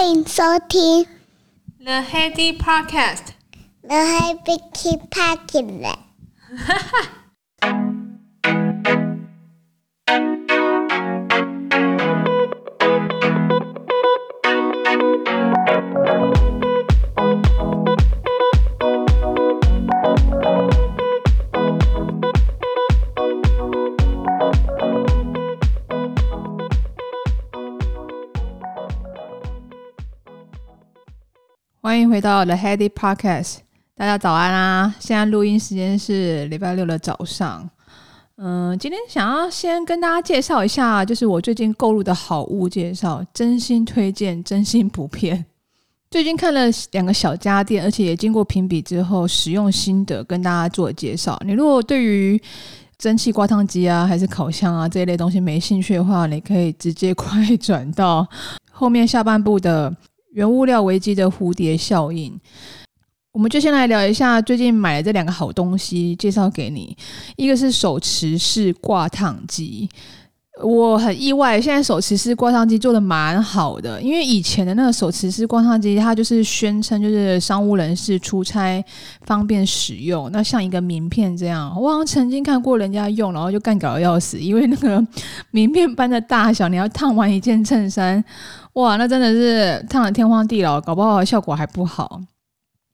欢迎收听 The Heady Podcast。The Heady Podcast。哈哈。 欢迎回到 The Heady Podcast，大家早安啊！现在录音时间是礼拜六的早上。嗯，今天想要先跟大家介绍一下，就是我最近购入的好物介绍，真心推荐，真心不骗。最近看了两个小家电，而且也经过评比之后，使用心得跟大家做介绍。你如果对于蒸汽挂烫机啊，还是烤箱啊这一类东西没兴趣的话，你可以直接快转到后面下半部的。原物料危机的蝴蝶效应，我们就先来聊一下最近买的这两个好东西，介绍给你。一个是手持式挂烫机，我很意外，现在手持式挂烫机做的蛮好的，因为以前的那个手持式挂烫机，它就是宣称就是商务人士出差方便使用，那像一个名片这样。我好像曾经看过人家用，然后就干搞得要死，因为那个名片般的大小，你要烫完一件衬衫。哇，那真的是烫得天荒地老，搞不好效果还不好。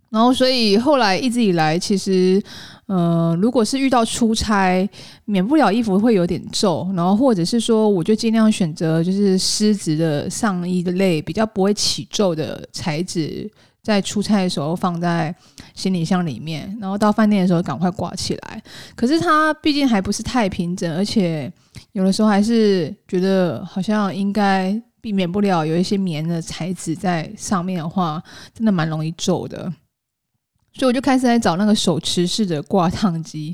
然后，所以后来一直以来，其实，嗯、呃，如果是遇到出差，免不了衣服会有点皱，然后或者是说，我就尽量选择就是丝质的上衣的类，比较不会起皱的材质，在出差的时候放在行李箱里面，然后到饭店的时候赶快挂起来。可是它毕竟还不是太平整，而且有的时候还是觉得好像应该。避免不了有一些棉的材质在上面的话，真的蛮容易皱的，所以我就开始在找那个手持式的挂烫机。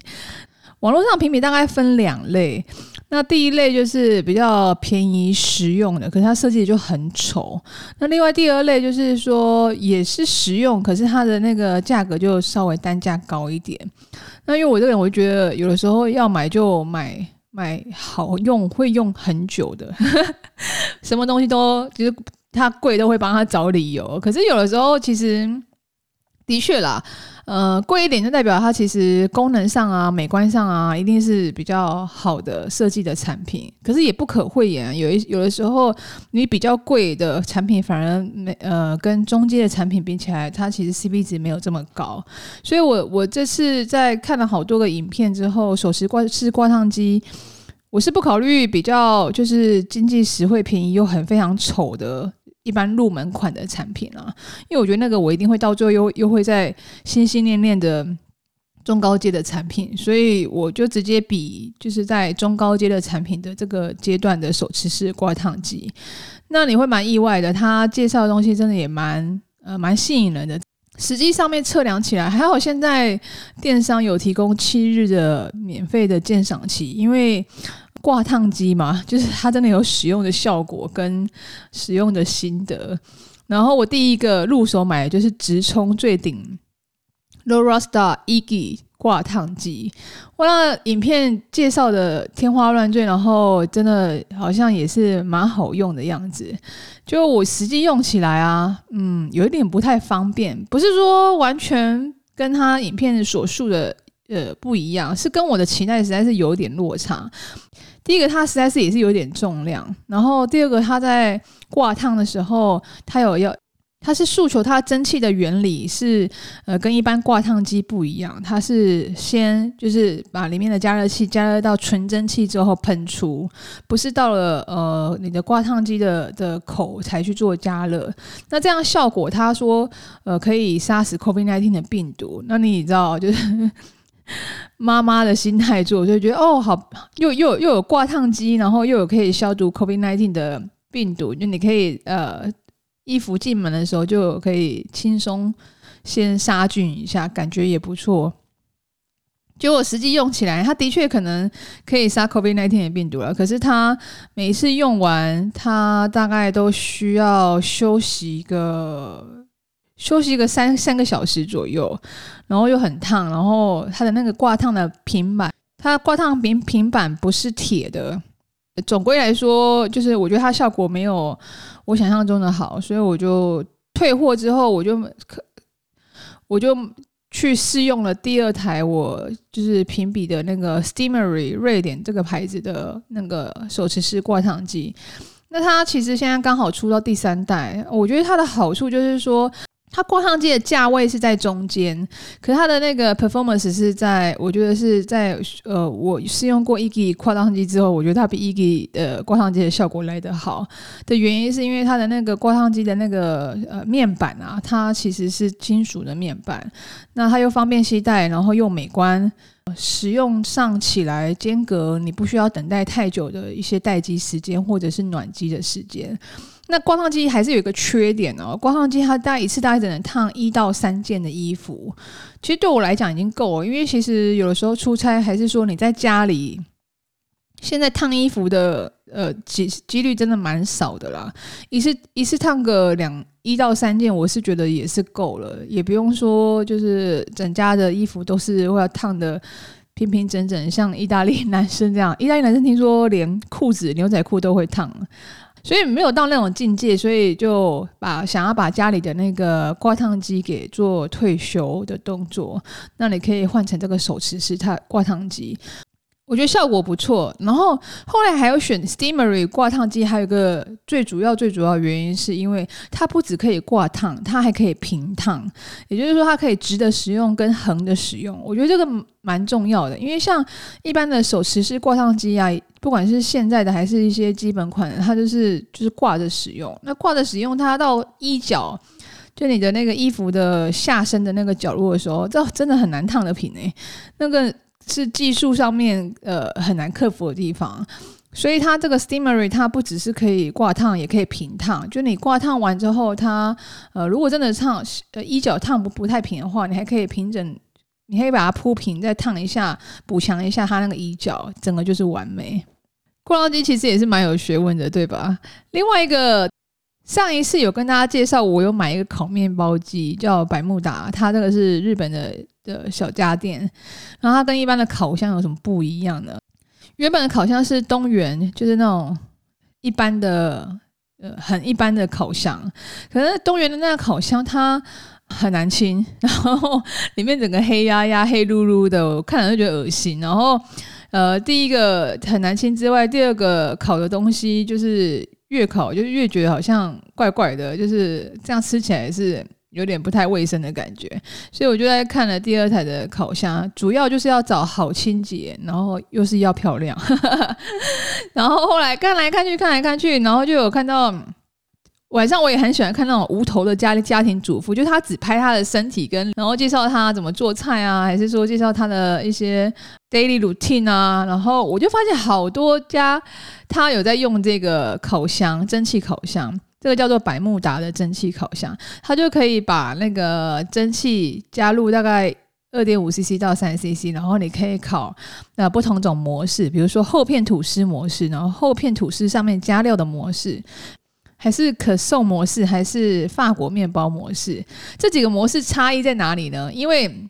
网络上评比大概分两类，那第一类就是比较便宜实用的，可是它设计就很丑。那另外第二类就是说也是实用，可是它的那个价格就稍微单价高一点。那因为我这个人，我就觉得有的时候要买就买。买好用会用很久的，什么东西都其实它贵都会帮他找理由。可是有的时候其实的确啦，呃，贵一点就代表它其实功能上啊、美观上啊，一定是比较好的设计的产品。可是也不可讳言，有一有的时候你比较贵的产品反而没呃跟中阶的产品比起来，它其实 CP 值没有这么高。所以我我这次在看了好多个影片之后，手持挂式挂烫机。我是不考虑比较就是经济实惠、便宜又很非常丑的一般入门款的产品啊，因为我觉得那个我一定会到最后又又会在心心念念的中高阶的产品，所以我就直接比就是在中高阶的产品的这个阶段的手持式挂烫机。那你会蛮意外的，他介绍的东西真的也蛮呃蛮吸引人的。实际上面测量起来，还好现在电商有提供七日的免费的鉴赏期，因为。挂烫机嘛，就是它真的有使用的效果跟使用的心得。然后我第一个入手买的就是直冲最顶 Lorastar Egy 挂烫机。我那影片介绍的天花乱坠，然后真的好像也是蛮好用的样子。就我实际用起来啊，嗯，有一点不太方便，不是说完全跟他影片所述的呃不一样，是跟我的期待实在是有点落差。第一个，它实在是也是有点重量，然后第二个，它在挂烫的时候，它有要，它是诉求它蒸汽的原理是，呃，跟一般挂烫机不一样，它是先就是把里面的加热器加热到纯蒸汽之后喷出，不是到了呃你的挂烫机的的口才去做加热，那这样效果，他说呃可以杀死 COVID-19 的病毒，那你知道就是。妈妈的心态做，就觉得哦，好，又又又有挂烫机，然后又有可以消毒 COVID-19 的病毒，就你可以呃，衣服进门的时候就可以轻松先杀菌一下，感觉也不错。结果实际用起来，它的确可能可以杀 COVID-19 的病毒了，可是它每一次用完，它大概都需要休息一个。休息个三三个小时左右，然后又很烫，然后它的那个挂烫的平板，它挂烫平平板不是铁的，总归来说，就是我觉得它效果没有我想象中的好，所以我就退货之后，我就可我就去试用了第二台，我就是评比的那个 Steamery 瑞典这个牌子的那个手持式挂烫机。那它其实现在刚好出到第三代，我觉得它的好处就是说。它挂烫机的价位是在中间，可是它的那个 performance 是在，我觉得是在呃，我试用过 EGI 挂烫机之后，我觉得它比 EGI 的挂烫机的效果来得好的原因，是因为它的那个挂烫机的那个呃面板啊，它其实是金属的面板，那它又方便携带，然后又美观，使用上起来间隔你不需要等待太久的一些待机时间或者是暖机的时间。那挂烫机还是有一个缺点哦，挂烫机它大概一次大概只能烫一到三件的衣服，其实对我来讲已经够了，因为其实有的时候出差还是说你在家里，现在烫衣服的呃几几率真的蛮少的啦，一次一次烫个两一到三件，我是觉得也是够了，也不用说就是整家的衣服都是会要烫的平平整整，像意大利男生这样，意大利男生听说连裤子牛仔裤都会烫。所以没有到那种境界，所以就把想要把家里的那个挂烫机给做退休的动作，那你可以换成这个手持式它挂烫机。我觉得效果不错，然后后来还有选 Steamery 挂烫机，还有一个最主要最主要原因是因为它不只可以挂烫，它还可以平烫，也就是说它可以直的使用跟横的使用。我觉得这个蛮重要的，因为像一般的手持式挂烫机啊，不管是现在的还是一些基本款的，它就是就是挂着使用。那挂着使用，它到衣角，就你的那个衣服的下身的那个角落的时候，这真的很难烫的平诶、那个。是技术上面呃很难克服的地方，所以它这个 Steamery 它不只是可以挂烫，也可以平烫。就你挂烫完之后，它呃如果真的烫呃衣角烫不不太平的话，你还可以平整，你可以把它铺平，再烫一下，补强一下它那个衣角，整个就是完美。挂烫机其实也是蛮有学问的，对吧？另外一个。上一次有跟大家介绍，我有买一个烤面包机，叫百慕达，它这个是日本的的小家电。然后它跟一般的烤箱有什么不一样呢？原本的烤箱是东元，就是那种一般的呃很一般的烤箱。可是东元的那个烤箱它很难清，然后里面整个黑压压、黑噜噜的，我看了就觉得恶心。然后呃，第一个很难清之外，第二个烤的东西就是。越烤就越觉得好像怪怪的，就是这样吃起来是有点不太卫生的感觉，所以我就在看了第二台的烤箱，主要就是要找好清洁，然后又是要漂亮，然后后来看来看去看来看去，然后就有看到。晚上我也很喜欢看那种无头的家家庭主妇，就是他只拍他的身体跟，然后介绍他怎么做菜啊，还是说介绍他的一些 daily routine 啊，然后我就发现好多家他有在用这个烤箱，蒸汽烤箱，这个叫做百慕达的蒸汽烤箱，它就可以把那个蒸汽加入大概二点五 cc 到三 cc，然后你可以烤那不同种模式，比如说厚片吐司模式，然后厚片吐司上面加料的模式。还是可颂模式，还是法国面包模式？这几个模式差异在哪里呢？因为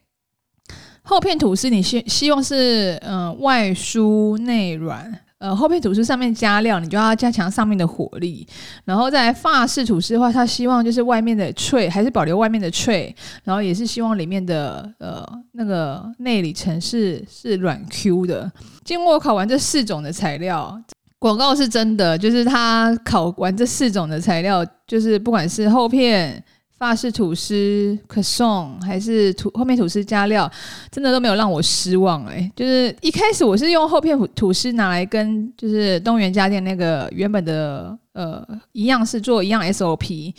厚片吐司你希希望是嗯、外酥内软，呃厚片吐司上面加料，你就要加强上面的火力。然后在法式吐司的话，它希望就是外面的脆，还是保留外面的脆，然后也是希望里面的呃那个内里层是是软 Q 的。经过烤完这四种的材料。广告是真的，就是他烤完这四种的材料，就是不管是厚片、法式吐司、可颂，还是吐后面吐司加料，真的都没有让我失望哎、就是一开始我是用厚片吐司拿来跟就是东元家电那个原本的呃一样是做一样 SOP，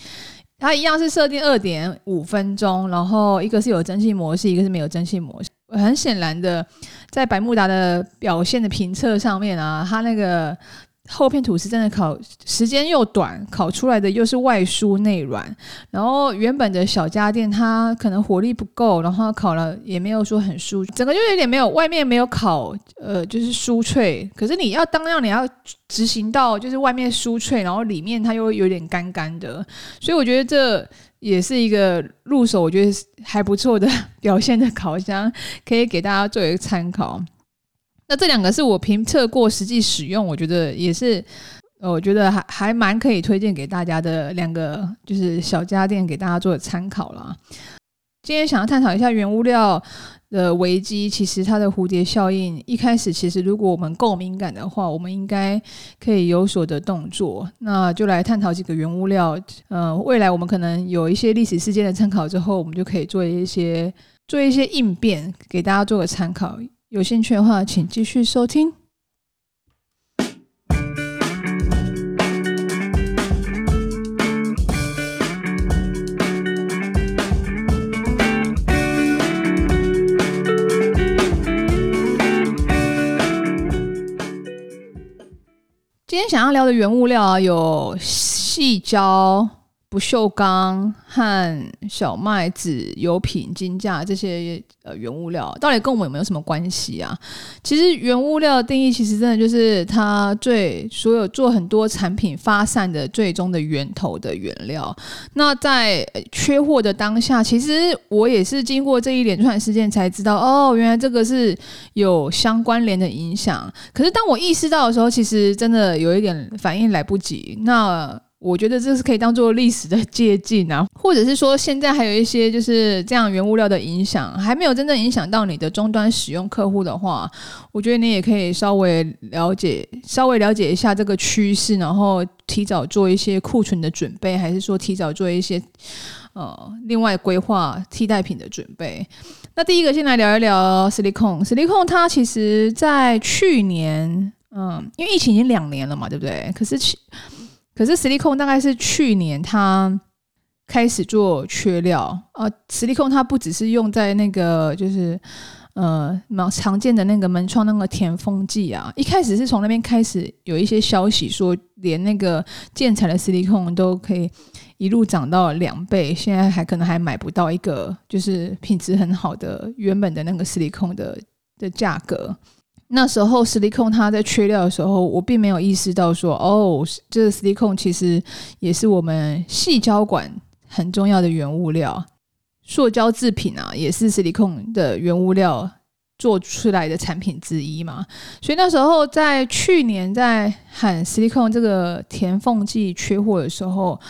它一样是设定二点五分钟，然后一个是有蒸汽模式，一个是没有蒸汽模式。很显然的，在百慕达的表现的评测上面啊，它那个厚片吐司真的烤时间又短，烤出来的又是外酥内软。然后原本的小家电它可能火力不够，然后烤了也没有说很酥，整个就有点没有外面没有烤，呃，就是酥脆。可是你要当样你要执行到就是外面酥脆，然后里面它又有点干干的，所以我觉得这。也是一个入手，我觉得还不错的表现的烤箱，可以给大家作为参考。那这两个是我评测过实际使用，我觉得也是，呃，我觉得还还蛮可以推荐给大家的两个，就是小家电给大家做参考啦。今天想要探讨一下原物料的危机，其实它的蝴蝶效应一开始，其实如果我们够敏感的话，我们应该可以有所的动作。那就来探讨几个原物料，呃，未来我们可能有一些历史事件的参考之后，我们就可以做一些做一些应变，给大家做个参考。有兴趣的话，请继续收听。今天想要聊的原物料啊，有细胶。不锈钢和小麦、籽、油品、金价这些呃原物料，到底跟我们有没有什么关系啊？其实原物料的定义，其实真的就是它最所有做很多产品发散的最终的源头的原料。那在缺货的当下，其实我也是经过这一连串事件才知道，哦，原来这个是有相关联的影响。可是当我意识到的时候，其实真的有一点反应来不及。那我觉得这是可以当做历史的借鉴啊，或者是说现在还有一些就是这样原物料的影响还没有真正影响到你的终端使用客户的话，我觉得你也可以稍微了解，稍微了解一下这个趋势，然后提早做一些库存的准备，还是说提早做一些呃另外规划替代品的准备。那第一个先来聊一聊 Silicon，Silicon 它其实在去年，嗯，因为疫情已经两年了嘛，对不对？可是去。可是实力控大概是去年它开始做缺料啊实力控它不只是用在那个就是呃蛮常见的那个门窗那个填缝剂啊，一开始是从那边开始有一些消息说，连那个建材的实力控都可以一路涨到两倍，现在还可能还买不到一个就是品质很好的原本的那个实力控的的价格。那时候，Silicon 它在缺料的时候，我并没有意识到说，哦，这个 Silicon 其实也是我们细胶管很重要的原物料，塑胶制品啊，也是 Silicon 的原物料做出来的产品之一嘛。所以那时候在去年在喊 Silicon 这个填缝剂缺货的时候。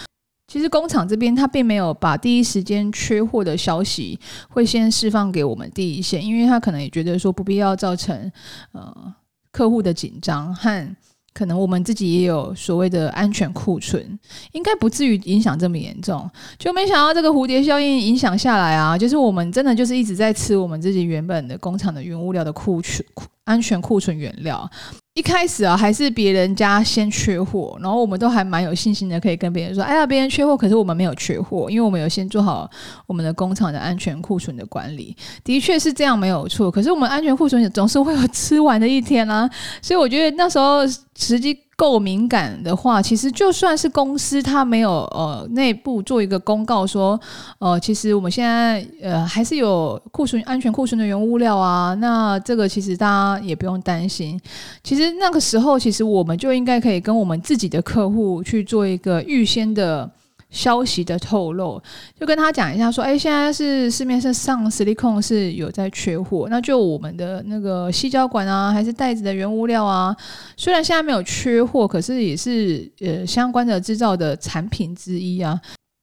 其实工厂这边他并没有把第一时间缺货的消息会先释放给我们第一线，因为他可能也觉得说不必要造成呃客户的紧张和可能我们自己也有所谓的安全库存，应该不至于影响这么严重。就没想到这个蝴蝶效应影响下来啊，就是我们真的就是一直在吃我们自己原本的工厂的原物料的库存安全库存原料。一开始啊，还是别人家先缺货，然后我们都还蛮有信心的，可以跟别人说：“哎呀，别人缺货，可是我们没有缺货，因为我们有先做好我们的工厂的安全库存的管理。”的确是这样，没有错。可是我们安全库存总是会有吃完的一天啊，所以我觉得那时候实际。够敏感的话，其实就算是公司它没有呃内部做一个公告说，呃，其实我们现在呃还是有库存安全库存的原物料啊，那这个其实大家也不用担心。其实那个时候，其实我们就应该可以跟我们自己的客户去做一个预先的。消息的透露，就跟他讲一下，说，哎，现在是市面上上 Silicon 是有在缺货，那就我们的那个细胶管啊，还是袋子的原物料啊，虽然现在没有缺货，可是也是呃相关的制造的产品之一啊。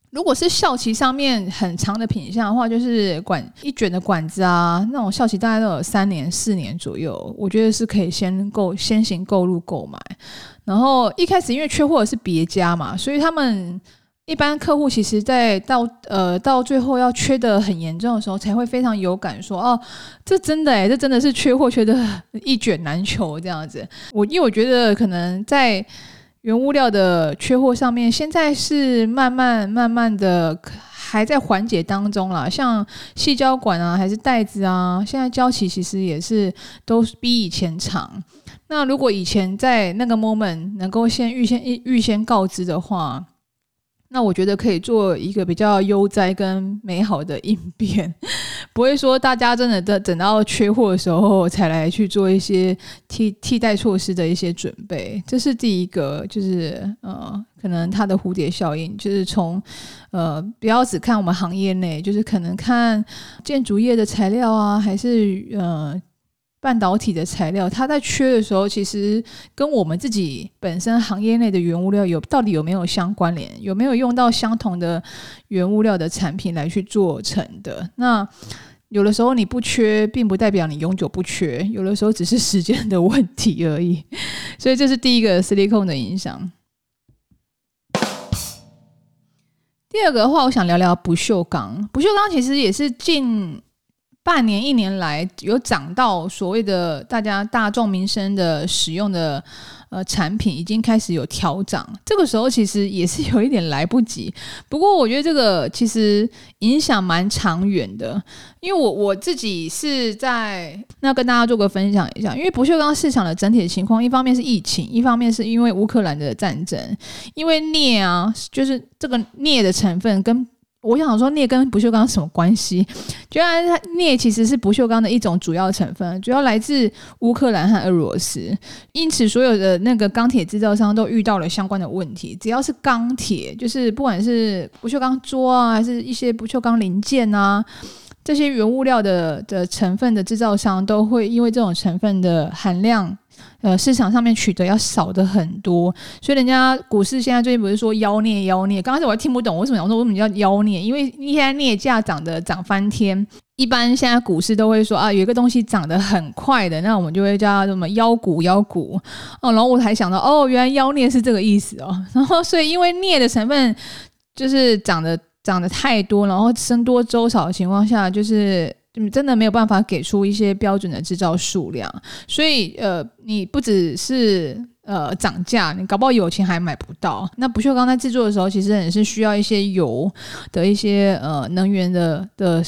如果是校期上面很长的品项的话，就是管一卷的管子啊，那种校期大概都有三年、四年左右，我觉得是可以先购先行购入购买。然后一开始因为缺货是别家嘛，所以他们。一般客户其实，在到呃到最后要缺得很严重的时候，才会非常有感说哦，这真的诶，这真的是缺货缺得 一卷难求这样子。我因为我觉得可能在原物料的缺货上面，现在是慢慢慢慢的还在缓解当中啦。像细胶管啊，还是袋子啊，现在交期其实也是都比以前长。那如果以前在那个 moment 能够先预先预预先告知的话，那我觉得可以做一个比较悠哉跟美好的应变，不会说大家真的等等到缺货的时候才来去做一些替替代措施的一些准备。这是第一个，就是呃，可能它的蝴蝶效应，就是从呃，不要只看我们行业内，就是可能看建筑业的材料啊，还是呃。半导体的材料，它在缺的时候，其实跟我们自己本身行业内的原物料有到底有没有相关联？有没有用到相同的原物料的产品来去做成的？那有的时候你不缺，并不代表你永久不缺，有的时候只是时间的问题而已。所以这是第一个 Silicon 的影响。第二个的话，我想聊聊不锈钢。不锈钢其实也是近。半年一年来有涨到所谓的大家大众民生的使用的呃产品，已经开始有调涨。这个时候其实也是有一点来不及。不过我觉得这个其实影响蛮长远的，因为我我自己是在那跟大家做个分享一下。因为不锈钢市场的整体情况，一方面是疫情，一方面是因为乌克兰的战争。因为镍啊，就是这个镍的成分跟。我想说，镍跟不锈钢什么关系？原来它镍其实是不锈钢的一种主要成分，主要来自乌克兰和俄罗斯。因此，所有的那个钢铁制造商都遇到了相关的问题。只要是钢铁，就是不管是不锈钢桌啊，还是一些不锈钢零件啊，这些原物料的的成分的制造商，都会因为这种成分的含量。呃，市场上面取得要少的很多，所以人家股市现在最近不是说妖孽妖孽？刚开始我还听不懂为什么，我说为什么叫妖孽？因为现在镍价涨得涨翻天，一般现在股市都会说啊，有一个东西涨得很快的，那我们就会叫它什么妖股妖股哦。然后我才想到，哦，原来妖孽是这个意思哦。然后所以因为镍的成分就是涨得涨得太多，然后僧多粥少的情况下，就是。你真的没有办法给出一些标准的制造数量，所以呃，你不只是呃涨价，你搞不好有钱还买不到。那不锈钢在制作的时候，其实也是需要一些油的一些呃能源的的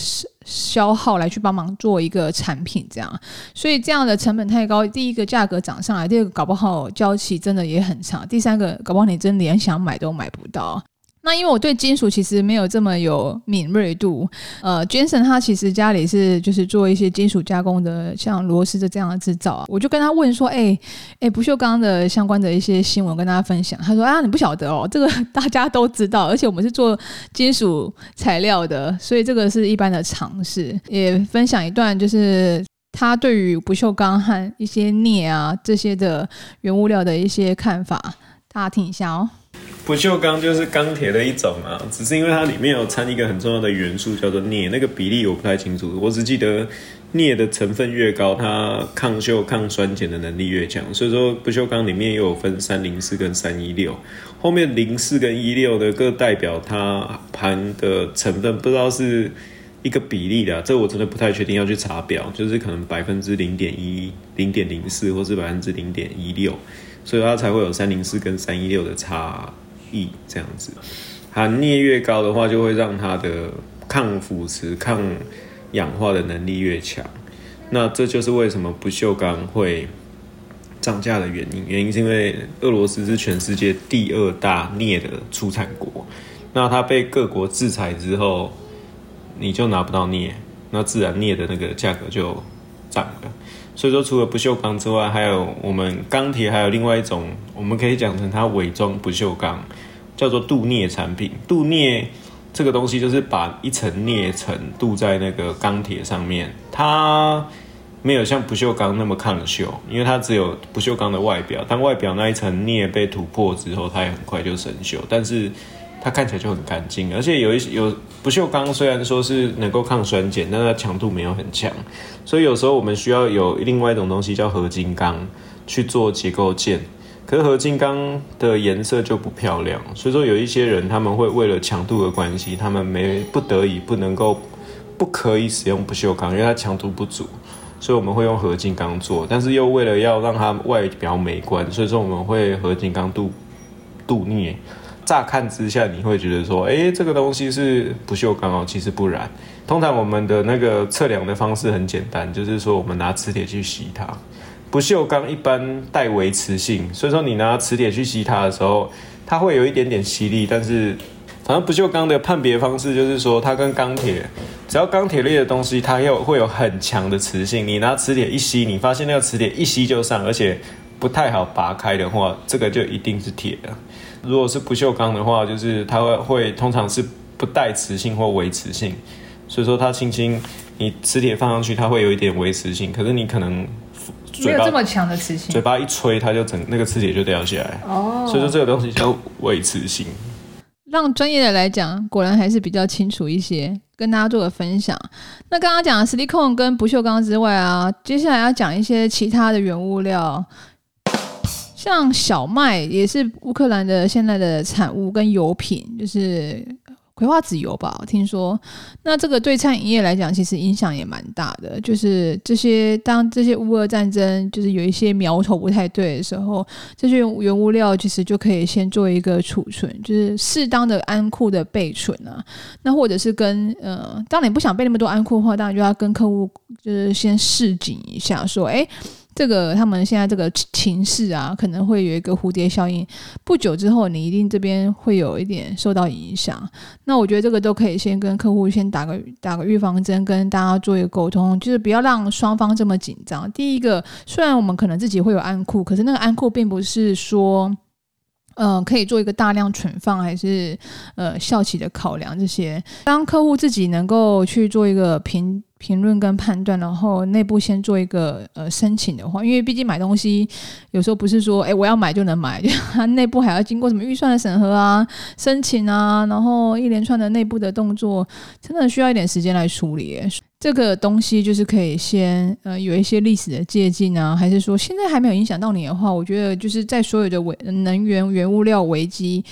消耗来去帮忙做一个产品，这样。所以这样的成本太高，第一个价格涨上来，第二个搞不好交期真的也很长，第三个搞不好你真连想买都买不到。那因为我对金属其实没有这么有敏锐度，呃，Jason 他其实家里是就是做一些金属加工的，像螺丝的这样的制造啊，我就跟他问说，哎、欸，哎、不锈钢的相关的一些新闻跟大家分享，他说啊，你不晓得哦，这个 大家都知道，而且我们是做金属材料的，所以这个是一般的常识。也分享一段就是他对于不锈钢和一些镍啊这些的原物料的一些看法，大家听一下哦。不锈钢就是钢铁的一种啊，只是因为它里面有掺一个很重要的元素，叫做镍。那个比例我不太清楚，我只记得镍的成分越高，它抗锈、抗酸碱的能力越强。所以说，不锈钢里面又有分三零四跟三一六，后面零四跟一六的各代表它含的成分，不知道是一个比例的，这我真的不太确定，要去查表，就是可能百分之零点一、零点零四，或是百分之零点一六，所以它才会有三零四跟三一六的差异。这样子，含镍越高的话，就会让它的抗腐蚀、抗氧化的能力越强。那这就是为什么不锈钢会涨价的原因。原因是因为俄罗斯是全世界第二大镍的出产国，那它被各国制裁之后，你就拿不到镍，那自然镍的那个价格就涨了。所以说，除了不锈钢之外，还有我们钢铁，还有另外一种，我们可以讲成它伪装不锈钢，叫做镀镍产品。镀镍这个东西就是把一层镍层镀在那个钢铁上面，它没有像不锈钢那么抗锈，因为它只有不锈钢的外表，当外表那一层镍被突破之后，它也很快就生锈，但是。它看起来就很干净，而且有一些有不锈钢，虽然说是能够抗酸碱，但它强度没有很强，所以有时候我们需要有另外一种东西叫合金钢去做结构件。可是合金钢的颜色就不漂亮，所以说有一些人他们会为了强度的关系，他们没不得已不能够不可以使用不锈钢，因为它强度不足，所以我们会用合金钢做，但是又为了要让它外表美观，所以说我们会合金钢镀镀镍。乍看之下，你会觉得说，哎，这个东西是不锈钢哦，其实不然。通常我们的那个测量的方式很简单，就是说我们拿磁铁去吸它。不锈钢一般带微磁性，所以说你拿磁铁去吸它的时候，它会有一点点吸力。但是，反正不锈钢的判别方式就是说，它跟钢铁，只要钢铁类的东西，它又会有很强的磁性。你拿磁铁一吸，你发现那个磁铁一吸就上，而且不太好拔开的话，这个就一定是铁的。如果是不锈钢的话，就是它会会通常是不带磁性或微磁性，所以说它轻轻你磁铁放上去，它会有一点微磁性，可是你可能没有这么强的磁性，嘴巴一吹，它就整那个磁铁就掉下来。哦，所以说这个东西叫伪磁性。让专业的来讲，果然还是比较清楚一些，跟大家做个分享。那刚刚讲的矽利康跟不锈钢之外啊，接下来要讲一些其他的原物料，像小麦也是乌克兰的现在的产物跟油品，就是。葵花籽油吧，我听说，那这个对餐饮业来讲，其实影响也蛮大的。就是这些，当这些乌俄战争就是有一些苗头不太对的时候，这些原物料其实就可以先做一个储存，就是适当的安库的备存啊。那或者是跟呃，当你不想备那么多安库的话，当然就要跟客户就是先示警一下，说，哎。这个他们现在这个情势啊，可能会有一个蝴蝶效应。不久之后，你一定这边会有一点受到影响。那我觉得这个都可以先跟客户先打个打个预防针，跟大家做一个沟通，就是不要让双方这么紧张。第一个，虽然我们可能自己会有安库，可是那个安库并不是说，嗯、可以做一个大量存放，还是呃效期的考量这些。当客户自己能够去做一个评。评论跟判断，然后内部先做一个呃申请的话，因为毕竟买东西有时候不是说哎我要买就能买，它内部还要经过什么预算的审核啊、申请啊，然后一连串的内部的动作，真的需要一点时间来处理。这个东西就是可以先呃有一些历史的借鉴啊，还是说现在还没有影响到你的话，我觉得就是在所有的危能源原物料危机。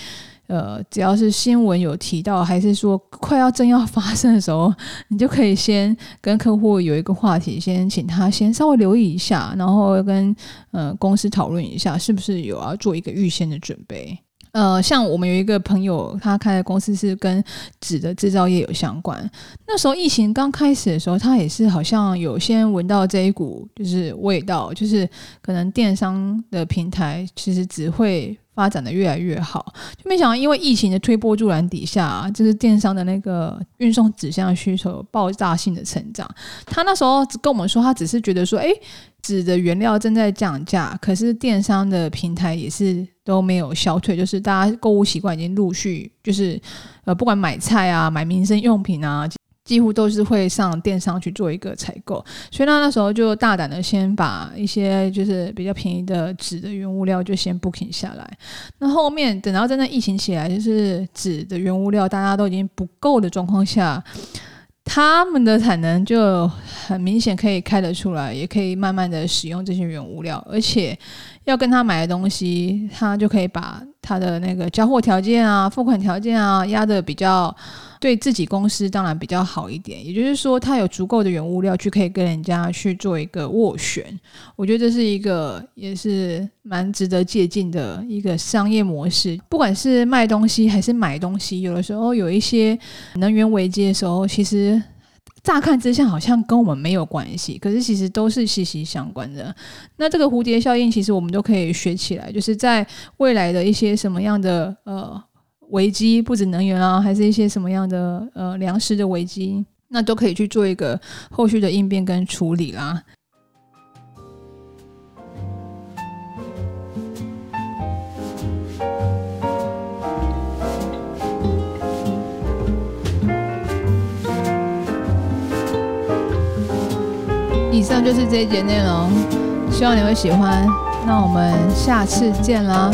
呃，只要是新闻有提到，还是说快要正要发生的时候，你就可以先跟客户有一个话题，先请他先稍微留意一下，然后跟呃公司讨论一下，是不是有要做一个预先的准备。呃，像我们有一个朋友，他开的公司是跟纸的制造业有相关。那时候疫情刚开始的时候，他也是好像有先闻到这一股就是味道，就是可能电商的平台其实只会。发展的越来越好，就没想到因为疫情的推波助澜底下啊，就是电商的那个运送纸箱需求爆炸性的成长。他那时候跟我们说，他只是觉得说，诶，纸的原料正在降价，可是电商的平台也是都没有消退，就是大家购物习惯已经陆续就是呃，不管买菜啊、买民生用品啊。几乎都是会上电商去做一个采购，所以那那时候就大胆的先把一些就是比较便宜的纸的原物料就先 booking 下来。那后面等到真的疫情起来，就是纸的原物料大家都已经不够的状况下，他们的产能就很明显可以开得出来，也可以慢慢的使用这些原物料，而且要跟他买的东西，他就可以把他的那个交货条件啊、付款条件啊压得比较。对自己公司当然比较好一点，也就是说，他有足够的原物料去可以跟人家去做一个斡旋。我觉得这是一个也是蛮值得借鉴的一个商业模式。不管是卖东西还是买东西，有的时候有一些能源危机的时候，其实乍看之下好像跟我们没有关系，可是其实都是息息相关的。那这个蝴蝶效应，其实我们都可以学起来，就是在未来的一些什么样的呃。危机不止能源啊，还是一些什么样的呃粮食的危机，那都可以去做一个后续的应变跟处理啦。就是这一节内容，希望你会喜欢。那我们下次见啦。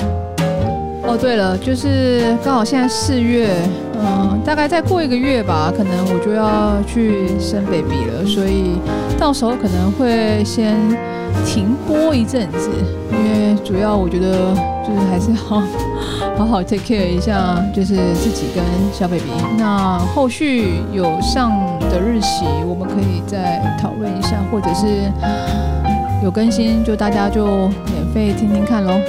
哦，对了，就是刚好现在四月，嗯，大概再过一个月吧，可能我就要去生 baby 了，所以到时候可能会先停播一阵子，因为主要我觉得就是还是好好好 take care 一下，就是自己跟小 baby。那后续有上的日期，我们可以再讨论一下，或者是有更新，就大家就免费听听看喽。